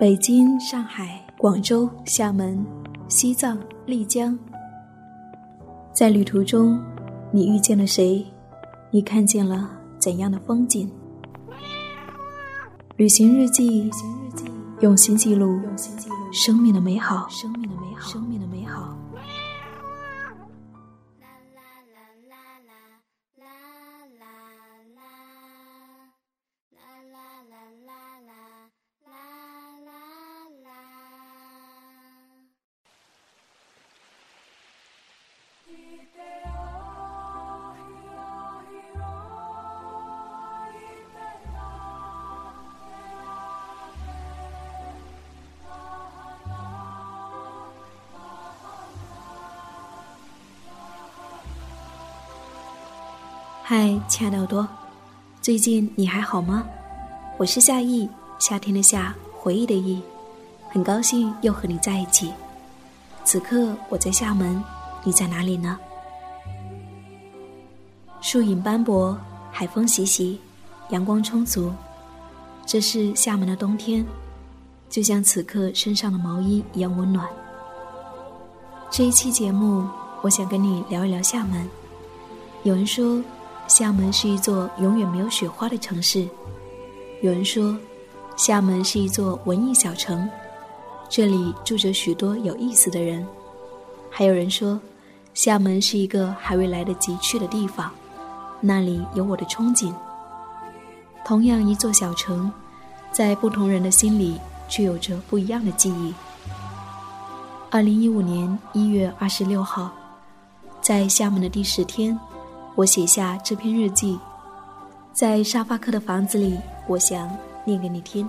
北京、上海、广州、厦门、西藏、丽江，在旅途中，你遇见了谁？你看见了怎样的风景？旅行日记，用心记录生命的美好。生命的美好。嗨，亲爱的耳朵，最近你还好吗？我是夏意，夏天的夏，回忆的忆，很高兴又和你在一起。此刻我在厦门，你在哪里呢？树影斑驳，海风习习，阳光充足，这是厦门的冬天，就像此刻身上的毛衣一样温暖。这一期节目，我想跟你聊一聊厦门。有人说。厦门是一座永远没有雪花的城市。有人说，厦门是一座文艺小城，这里住着许多有意思的人。还有人说，厦门是一个还未来得及去的地方，那里有我的憧憬。同样一座小城，在不同人的心里却有着不一样的记忆。二零一五年一月二十六号，在厦门的第十天。我写下这篇日记，在沙发客的房子里，我想念给你听。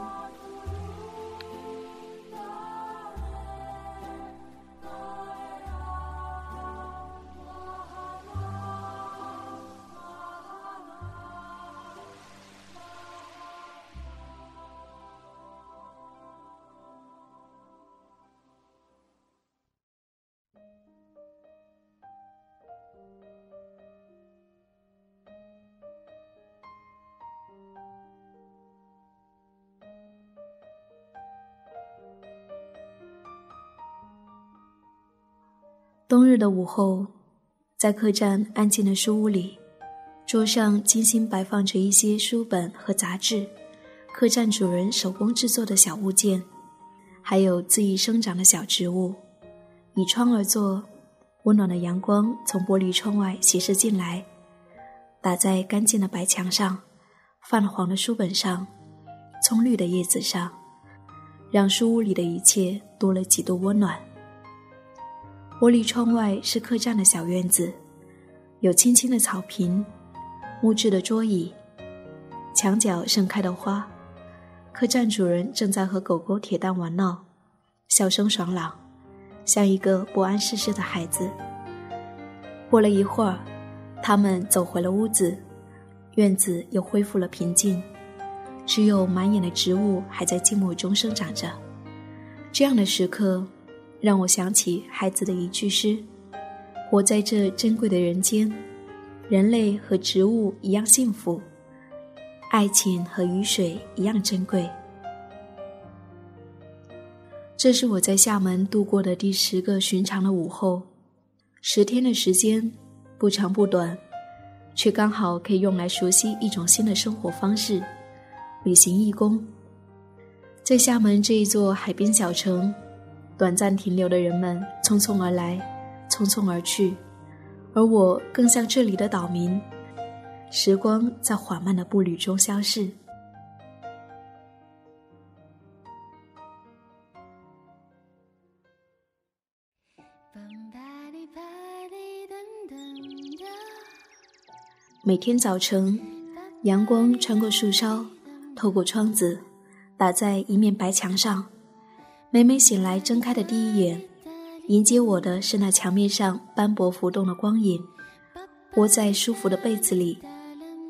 冬日的午后，在客栈安静的书屋里，桌上精心摆放着一些书本和杂志，客栈主人手工制作的小物件，还有恣意生长的小植物。倚窗而坐，温暖的阳光从玻璃窗外斜射进来，打在干净的白墙上、泛黄的书本上、葱绿的叶子上，让书屋里的一切多了几度温暖。玻璃窗外是客栈的小院子，有青青的草坪，木质的桌椅，墙角盛开的花。客栈主人正在和狗狗铁蛋玩闹，笑声爽朗，像一个不谙世事的孩子。过了一会儿，他们走回了屋子，院子又恢复了平静，只有满眼的植物还在静默中生长着。这样的时刻。让我想起孩子的一句诗：“活在这珍贵的人间，人类和植物一样幸福，爱情和雨水一样珍贵。”这是我在厦门度过的第十个寻常的午后，十天的时间不长不短，却刚好可以用来熟悉一种新的生活方式——旅行义工。在厦门这一座海滨小城。短暂停留的人们匆匆而来，匆匆而去，而我更像这里的岛民。时光在缓慢的步履中消逝。每天早晨，阳光穿过树梢，透过窗子，打在一面白墙上。每每醒来，睁开的第一眼，迎接我的是那墙面上斑驳浮动的光影。窝在舒服的被子里，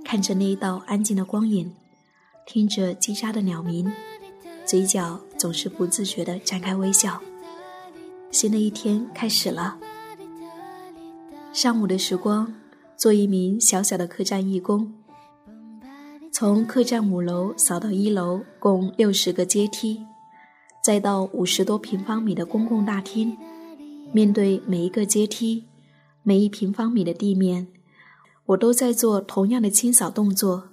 看着那一道安静的光影，听着叽喳的鸟鸣，嘴角总是不自觉地展开微笑。新的一天开始了。上午的时光，做一名小小的客栈义工，从客栈五楼扫到一楼，共六十个阶梯。再到五十多平方米的公共大厅，面对每一个阶梯，每一平方米的地面，我都在做同样的清扫动作，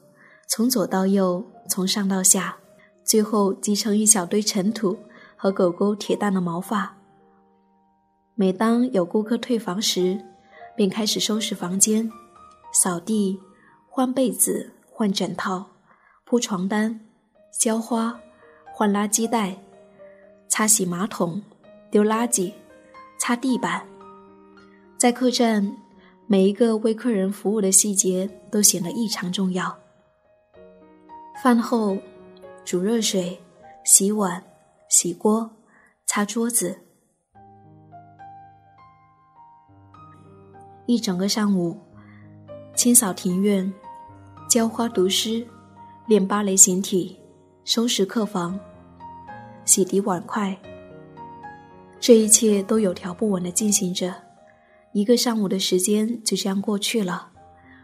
从左到右，从上到下，最后积成一小堆尘土和狗狗铁蛋的毛发。每当有顾客退房时，便开始收拾房间，扫地、换被子、换枕套、铺床单、浇花、换垃圾袋。擦洗马桶、丢垃圾、擦地板，在客栈，每一个为客人服务的细节都显得异常重要。饭后，煮热水、洗碗、洗锅、擦桌子，一整个上午，清扫庭院、浇花、读诗、练芭蕾形体、收拾客房。洗涤碗筷，这一切都有条不紊地进行着。一个上午的时间就这样过去了。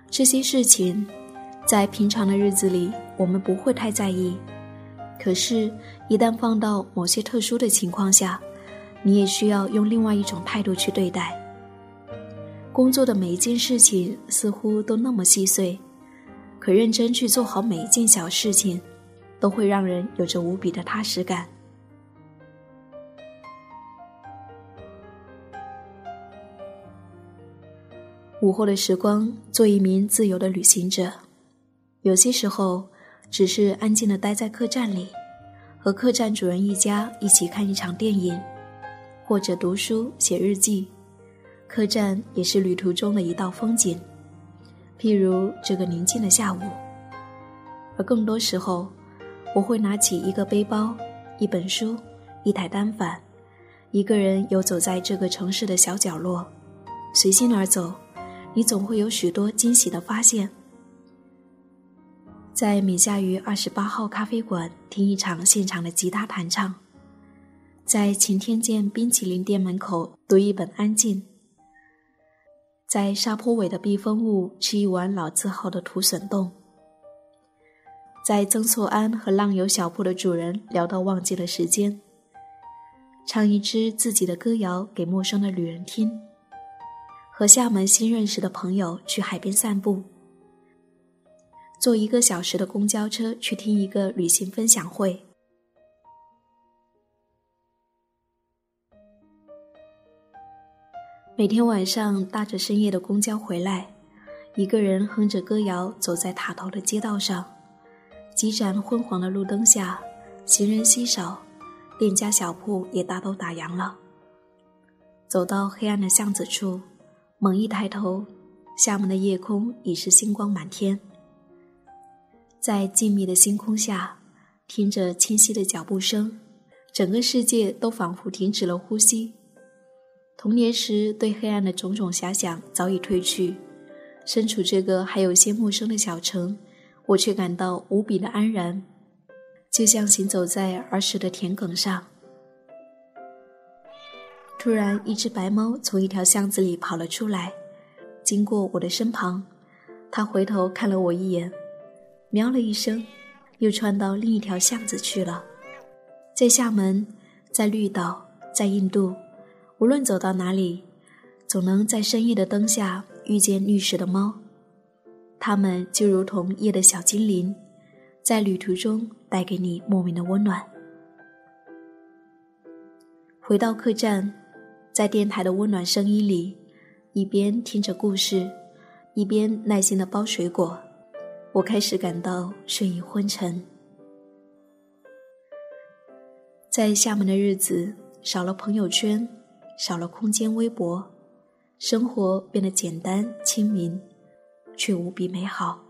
这些事情，在平常的日子里我们不会太在意，可是，一旦放到某些特殊的情况下，你也需要用另外一种态度去对待。工作的每一件事情似乎都那么细碎，可认真去做好每一件小事情，都会让人有着无比的踏实感。午后的时光，做一名自由的旅行者，有些时候只是安静的待在客栈里，和客栈主人一家一起看一场电影，或者读书写日记。客栈也是旅途中的一道风景，譬如这个宁静的下午。而更多时候，我会拿起一个背包、一本书、一台单反，一个人游走在这个城市的小角落，随心而走。你总会有许多惊喜的发现。在米夏鱼二十八号咖啡馆听一场现场的吉他弹唱，在晴天见冰淇淋店门口读一本《安静》，在沙坡尾的避风坞吃一碗老字号的土笋冻，在曾厝垵和浪游小铺的主人聊到忘记了时间，唱一支自己的歌谣给陌生的旅人听。和厦门新认识的朋友去海边散步，坐一个小时的公交车去听一个旅行分享会。每天晚上搭着深夜的公交回来，一个人哼着歌谣走在塔头的街道上，几盏昏黄的路灯下，行人稀少，店家小铺也大都打烊了。走到黑暗的巷子处。猛一抬头，厦门的夜空已是星光满天。在静谧的星空下，听着清晰的脚步声，整个世界都仿佛停止了呼吸。童年时对黑暗的种种遐想早已褪去，身处这个还有些陌生的小城，我却感到无比的安然，就像行走在儿时的田埂上。突然，一只白猫从一条巷子里跑了出来，经过我的身旁。它回头看了我一眼，喵了一声，又窜到另一条巷子去了。在厦门，在绿岛，在印度，无论走到哪里，总能在深夜的灯下遇见绿色的猫。它们就如同夜的小精灵，在旅途中带给你莫名的温暖。回到客栈。在电台的温暖声音里，一边听着故事，一边耐心的剥水果，我开始感到睡意昏沉。在厦门的日子，少了朋友圈，少了空间微博，生活变得简单亲民，却无比美好。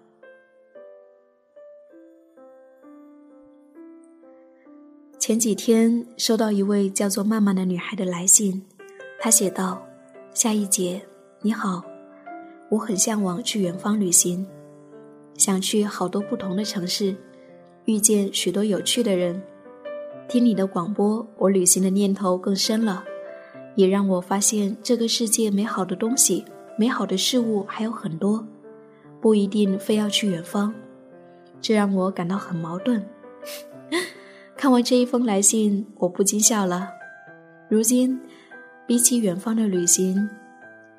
前几天收到一位叫做曼曼的女孩的来信。他写道：“夏一节，你好，我很向往去远方旅行，想去好多不同的城市，遇见许多有趣的人。听你的广播，我旅行的念头更深了，也让我发现这个世界美好的东西、美好的事物还有很多，不一定非要去远方。这让我感到很矛盾。看完这一封来信，我不禁笑了。如今，比起远方的旅行，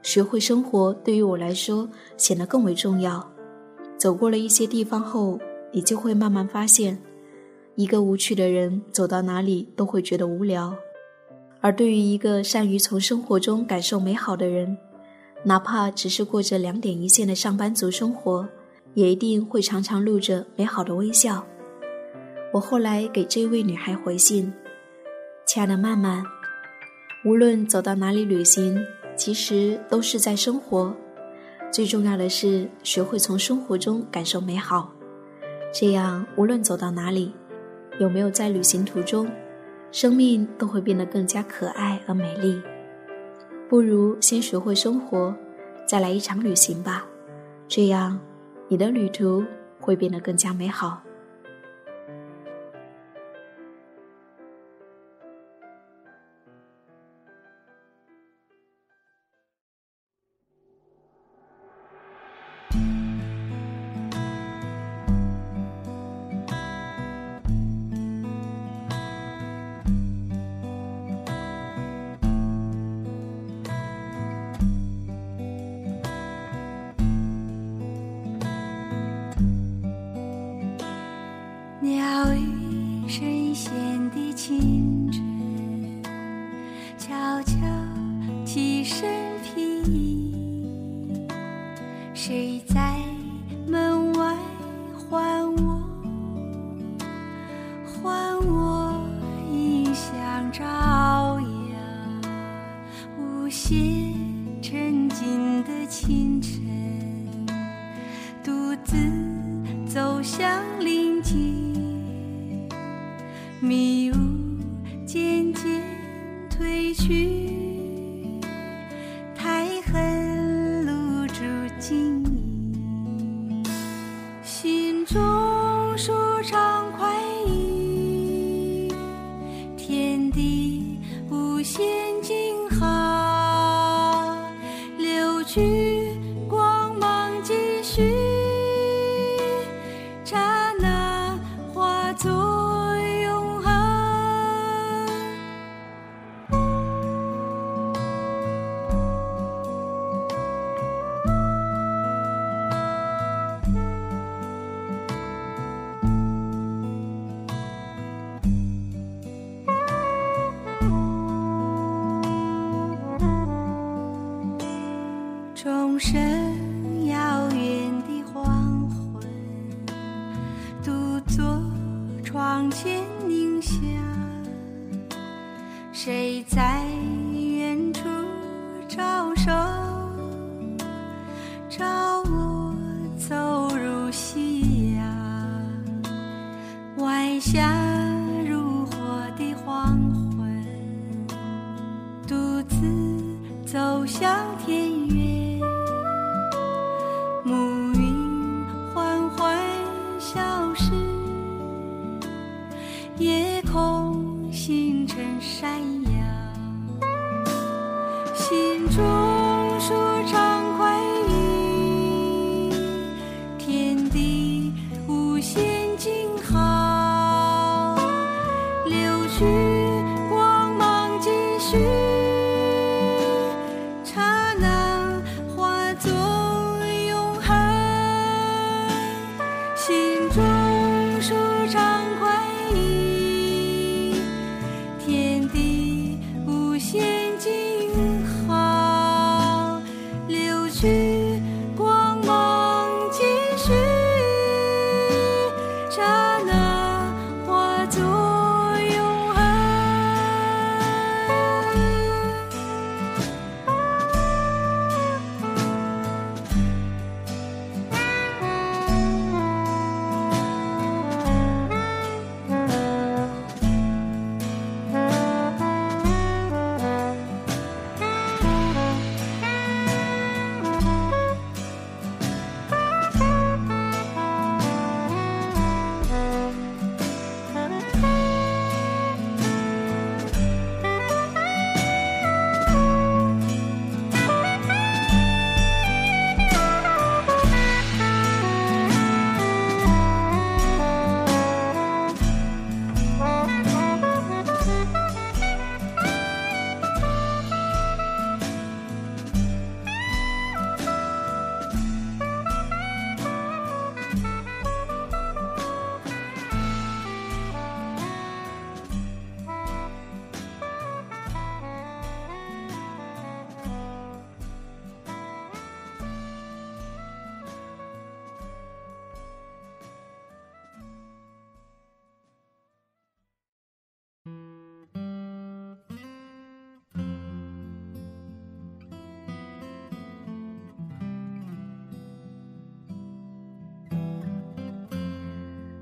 学会生活对于我来说显得更为重要。走过了一些地方后，你就会慢慢发现，一个无趣的人走到哪里都会觉得无聊，而对于一个善于从生活中感受美好的人，哪怕只是过着两点一线的上班族生活，也一定会常常露着美好的微笑。我后来给这位女孩回信：“亲爱的曼曼，无论走到哪里旅行，其实都是在生活。最重要的是学会从生活中感受美好，这样无论走到哪里，有没有在旅行途中，生命都会变得更加可爱而美丽。不如先学会生活，再来一场旅行吧，这样你的旅途会变得更加美好。”写沉静的清晨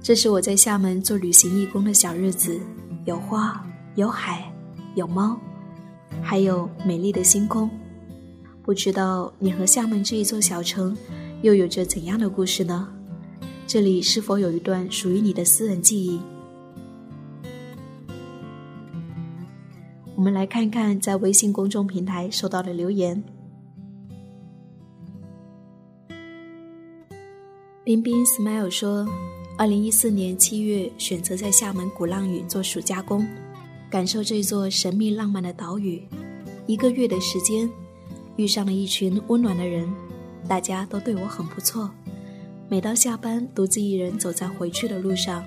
这是我在厦门做旅行义工的小日子，有花，有海，有猫，还有美丽的星空。不知道你和厦门这一座小城又有着怎样的故事呢？这里是否有一段属于你的私人记忆？我们来看看在微信公众平台收到的留言。冰冰 smile 说：“二零一四年七月，选择在厦门鼓浪屿做暑假工，感受这座神秘浪漫的岛屿。一个月的时间，遇上了一群温暖的人，大家都对我很不错。每到下班，独自一人走在回去的路上，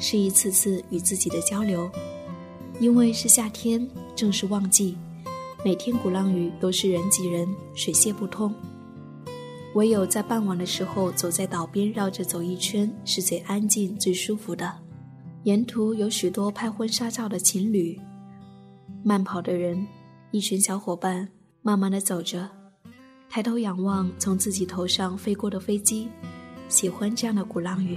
是一次次与自己的交流。因为是夏天，正是旺季，每天鼓浪屿都是人挤人，水泄不通。”唯有在傍晚的时候，走在岛边绕着走一圈，是最安静、最舒服的。沿途有许多拍婚纱照的情侣，慢跑的人，一群小伙伴慢慢的走着，抬头仰望从自己头上飞过的飞机，喜欢这样的鼓浪屿。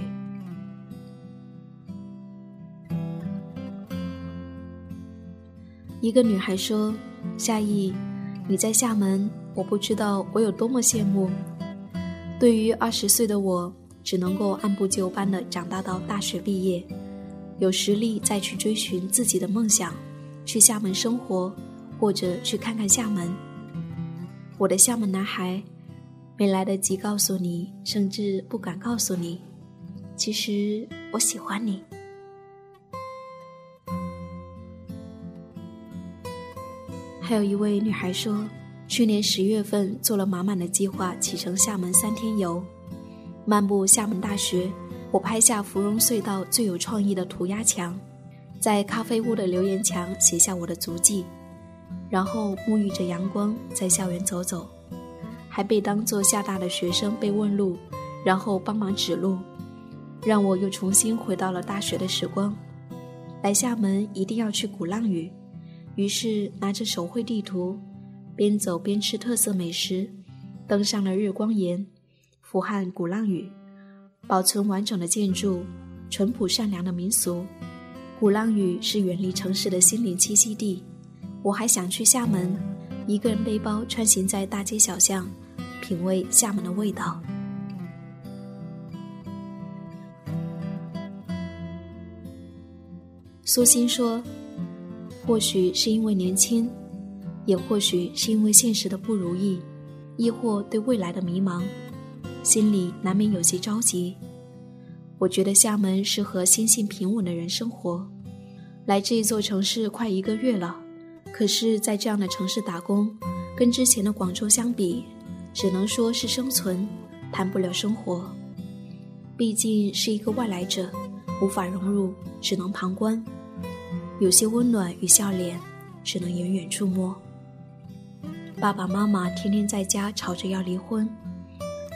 一个女孩说：“夏意，你在厦门，我不知道我有多么羡慕。”对于二十岁的我，只能够按部就班的长大到大学毕业，有实力再去追寻自己的梦想，去厦门生活，或者去看看厦门。我的厦门男孩，没来得及告诉你，甚至不敢告诉你，其实我喜欢你。还有一位女孩说。去年十月份做了满满的计划，启程厦门三天游，漫步厦门大学。我拍下芙蓉隧道最有创意的涂鸦墙，在咖啡屋的留言墙写下我的足迹，然后沐浴着阳光在校园走走，还被当做厦大的学生被问路，然后帮忙指路，让我又重新回到了大学的时光。来厦门一定要去鼓浪屿，于是拿着手绘地图。边走边吃特色美食，登上了日光岩、俯瞰鼓浪屿，保存完整的建筑，淳朴善良的民俗。鼓浪屿是远离城市的心灵栖息地。我还想去厦门，一个人背包穿行在大街小巷，品味厦门的味道。苏欣说：“或许是因为年轻。”也或许是因为现实的不如意，亦或对未来的迷茫，心里难免有些着急。我觉得厦门适合心性平稳的人生活。来这一座城市快一个月了，可是，在这样的城市打工，跟之前的广州相比，只能说是生存，谈不了生活。毕竟是一个外来者，无法融入，只能旁观。有些温暖与笑脸，只能远远触摸。爸爸妈妈天天在家吵着要离婚，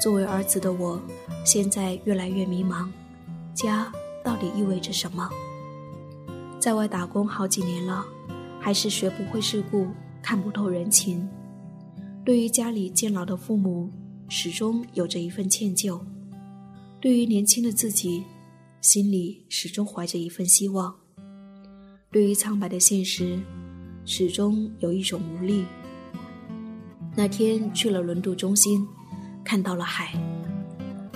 作为儿子的我，现在越来越迷茫，家到底意味着什么？在外打工好几年了，还是学不会世故，看不透人情。对于家里渐老的父母，始终有着一份歉疚；对于年轻的自己，心里始终怀着一份希望；对于苍白的现实，始终有一种无力。那天去了轮渡中心，看到了海，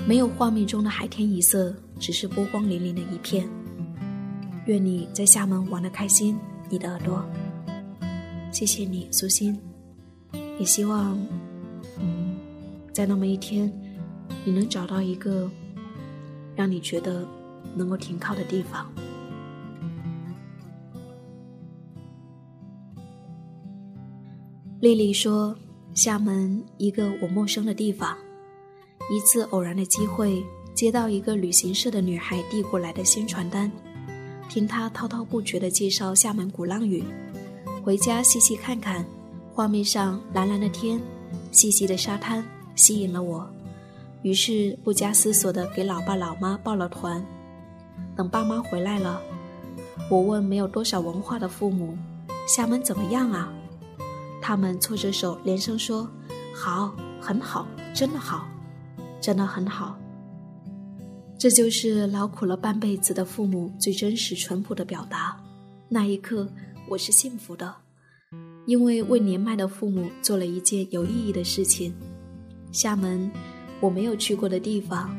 没有画面中的海天一色，只是波光粼粼的一片。愿你在厦门玩的开心，你的耳朵。谢谢你，苏欣。也希望，嗯，在那么一天，你能找到一个让你觉得能够停靠的地方。丽丽说。厦门一个我陌生的地方，一次偶然的机会，接到一个旅行社的女孩递过来的宣传单，听她滔滔不绝地介绍厦门鼓浪屿，回家细细看看，画面上蓝蓝的天，细细的沙滩吸引了我，于是不加思索地给老爸老妈报了团。等爸妈回来了，我问没有多少文化的父母，厦门怎么样啊？他们搓着手，连声说：“好，很好，真的好，真的很好。”这就是劳苦了半辈子的父母最真实淳朴的表达。那一刻，我是幸福的，因为为年迈的父母做了一件有意义的事情。厦门，我没有去过的地方，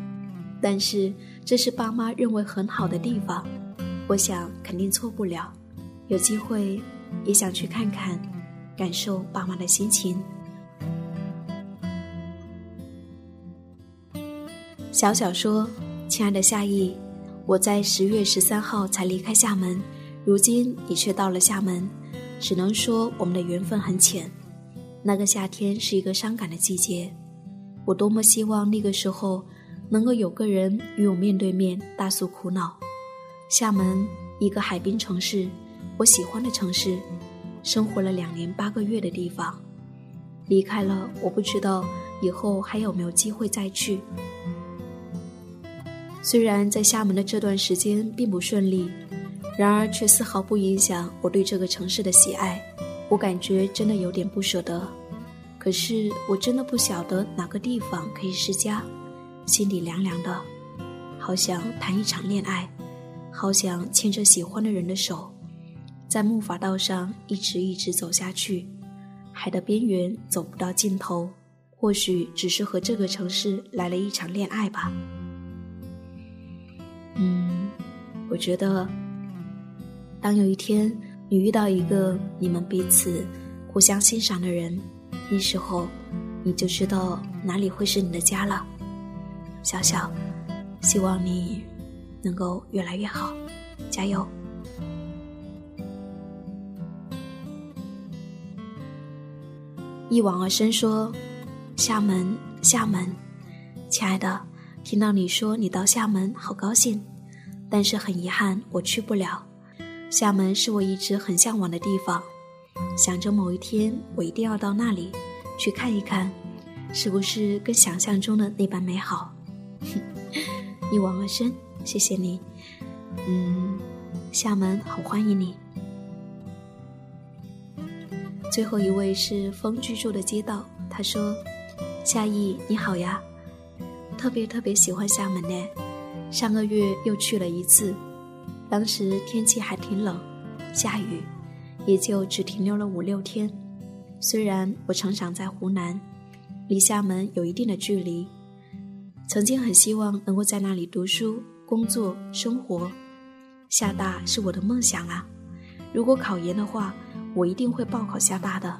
但是这是爸妈认为很好的地方，我想肯定错不了。有机会也想去看看，感受爸妈的心情。小小说。亲爱的夏意，我在十月十三号才离开厦门，如今你却到了厦门，只能说我们的缘分很浅。那个夏天是一个伤感的季节，我多么希望那个时候能够有个人与我面对面大诉苦恼。厦门，一个海滨城市，我喜欢的城市，生活了两年八个月的地方，离开了，我不知道以后还有没有机会再去。虽然在厦门的这段时间并不顺利，然而却丝毫不影响我对这个城市的喜爱。我感觉真的有点不舍得，可是我真的不晓得哪个地方可以是家，心里凉凉的，好想谈一场恋爱，好想牵着喜欢的人的手，在木筏道上一直一直走下去，海的边缘走不到尽头，或许只是和这个城市来了一场恋爱吧。嗯，我觉得，当有一天你遇到一个你们彼此互相欣赏的人，那时候你就知道哪里会是你的家了。小小，希望你能够越来越好，加油！一往而深说：“厦门，厦门，亲爱的。”听到你说你到厦门，好高兴，但是很遗憾我去不了。厦门是我一直很向往的地方，想着某一天我一定要到那里去看一看，是不是跟想象中的那般美好。一往而深，谢谢你。嗯，厦门好欢迎你。最后一位是风居住的街道，他说：“夏意你好呀。”特别特别喜欢厦门呢，上个月又去了一次，当时天气还挺冷，下雨，也就只停留了五六天。虽然我成长在湖南，离厦门有一定的距离，曾经很希望能够在那里读书、工作、生活。厦大是我的梦想啊！如果考研的话，我一定会报考厦大的。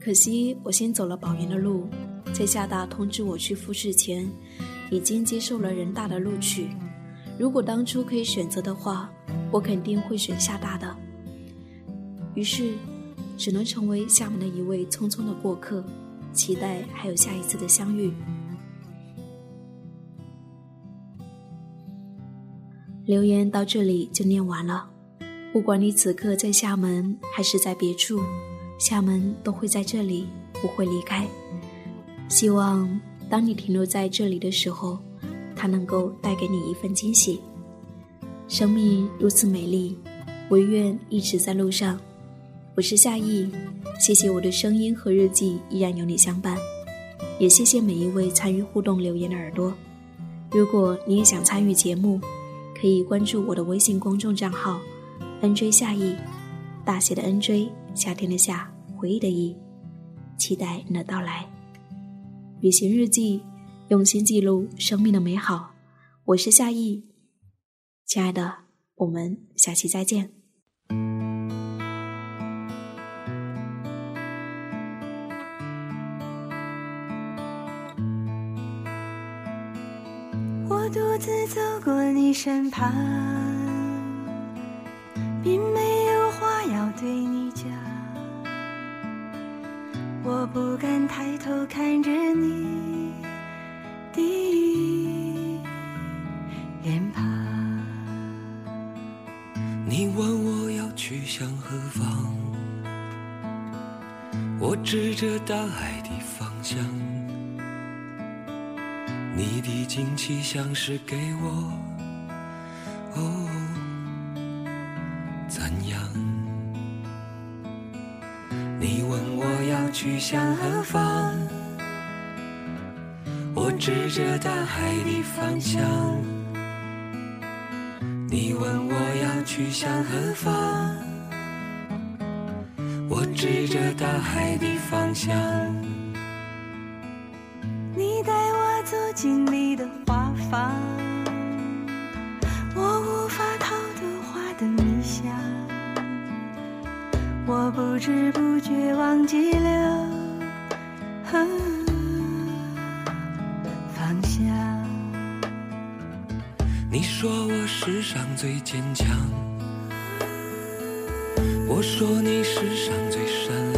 可惜我先走了保研的路。在厦大通知我去复试前，已经接受了人大的录取。如果当初可以选择的话，我肯定会选厦大的。于是，只能成为厦门的一位匆匆的过客，期待还有下一次的相遇。留言到这里就念完了。不管你此刻在厦门还是在别处，厦门都会在这里，不会离开。希望当你停留在这里的时候，它能够带给你一份惊喜。生命如此美丽，唯愿一直在路上。我是夏意，谢谢我的声音和日记依然有你相伴，也谢谢每一位参与互动留言的耳朵。如果你也想参与节目，可以关注我的微信公众账号 “nj 夏意”，大写的 “nj”，夏天的夏，回忆的忆，期待你的到来。旅行日记，用心记录生命的美好。我是夏意，亲爱的，我们下期再见。我独自走过你身旁，并没有话要对你讲。我不敢抬头看着你的脸庞。你问我要去向何方，我指着大海的方向。你的惊奇像是给我，哦，你问我要去向何方，我指着大海的方向。你问我要去向何方，我指着大海的方向。你带我走进你的花房，我不知不觉忘记了。方向。你说我世上最坚强，我说你世上最善良，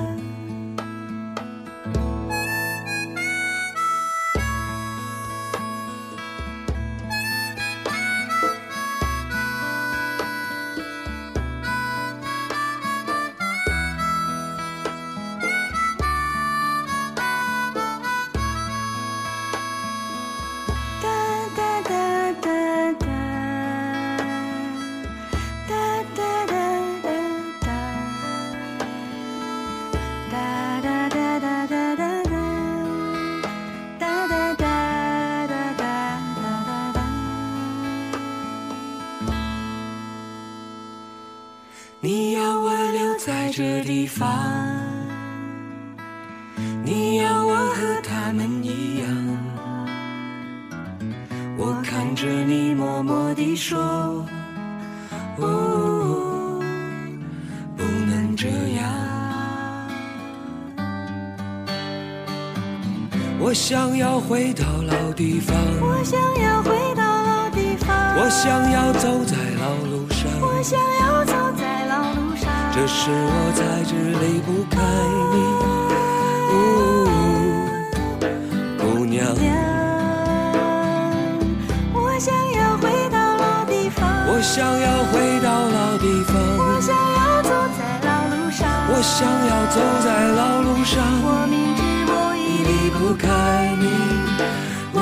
这地方，你要我和他们一样。我看着你默默地说，哦，不能这样。我想要回到老地方，我想要回到老地方，我想要走在老路上。我想要走在。这时我才知离不开你，哦，姑娘。我想要回到老地方，我想要回到老地我，想要走在老路上，我想要走在老路上，我明知我已离不开你。哦